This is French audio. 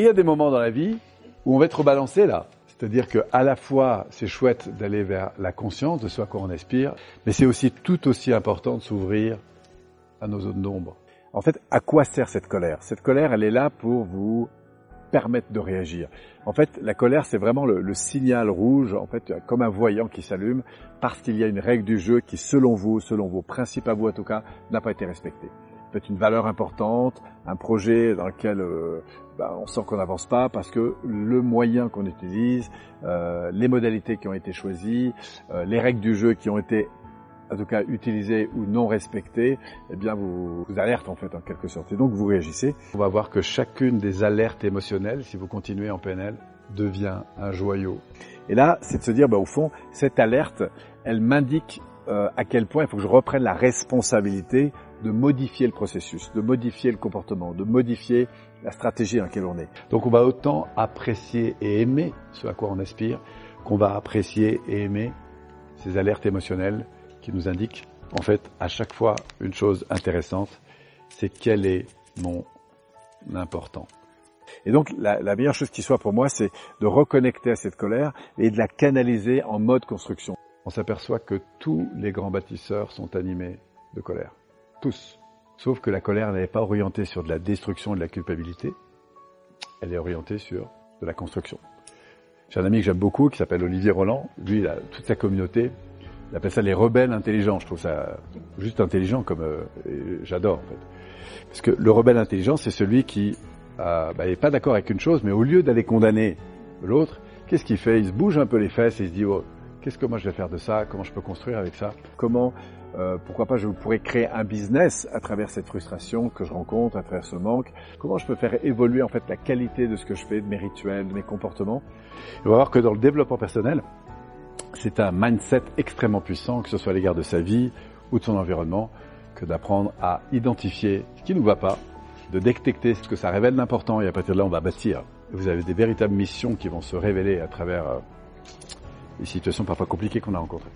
Il y a des moments dans la vie où on va être balancé là. C'est-à-dire que à la fois c'est chouette d'aller vers la conscience de ce à quoi on aspire, mais c'est aussi tout aussi important de s'ouvrir à nos zones d'ombre. En fait, à quoi sert cette colère? Cette colère, elle est là pour vous permettre de réagir. En fait, la colère, c'est vraiment le, le, signal rouge, en fait, comme un voyant qui s'allume, parce qu'il y a une règle du jeu qui, selon vous, selon vos principes à vous en tout cas, n'a pas été respectée peut-être une valeur importante, un projet dans lequel euh, bah, on sent qu'on n'avance pas parce que le moyen qu'on utilise, euh, les modalités qui ont été choisies, euh, les règles du jeu qui ont été en tout cas utilisées ou non respectées, eh bien vous, vous alerte en fait en quelque sorte. Et donc vous réagissez. On va voir que chacune des alertes émotionnelles, si vous continuez en PNL, devient un joyau. Et là, c'est de se dire, bah, au fond, cette alerte, elle m'indique à quel point il faut que je reprenne la responsabilité de modifier le processus, de modifier le comportement, de modifier la stratégie dans laquelle on est. Donc on va autant apprécier et aimer ce à quoi on aspire qu'on va apprécier et aimer ces alertes émotionnelles qui nous indiquent en fait à chaque fois une chose intéressante, c'est quel est mon important. Et donc la, meilleure chose qui soit pour moi, c'est de reconnecter à cette colère et de la canaliser en mode construction. On s'aperçoit que tous les grands bâtisseurs sont animés de colère. Tous. Sauf que la colère n'est pas orientée sur de la destruction et de la culpabilité. Elle est orientée sur de la construction. J'ai un ami que j'aime beaucoup qui s'appelle Olivier Roland. Lui, toute sa communauté. Il appelle ça les rebelles intelligents. Je trouve ça juste intelligent comme euh, j'adore en fait. Parce que le rebelle intelligent, c'est celui qui euh, bah, pas d'accord avec une chose, mais au lieu d'aller condamner l'autre, qu'est-ce qu'il fait? Il se bouge un peu les fesses et il se dit oh, qu'est-ce que moi je vais faire de ça? Comment je peux construire avec ça? Comment euh, pourquoi pas je pourrais créer un business à travers cette frustration que je rencontre, à travers ce manque. Comment je peux faire évoluer en fait la qualité de ce que je fais, de mes rituels, de mes comportements? on va voir que dans le développement personnel, c'est un mindset extrêmement puissant, que ce soit à l'égard de sa vie ou de son environnement, que d'apprendre à identifier ce qui ne va pas, de détecter ce que ça révèle d'important et à partir de là on va bâtir. Vous avez des véritables missions qui vont se révéler à travers euh, les situations parfois compliquées qu'on a rencontrées.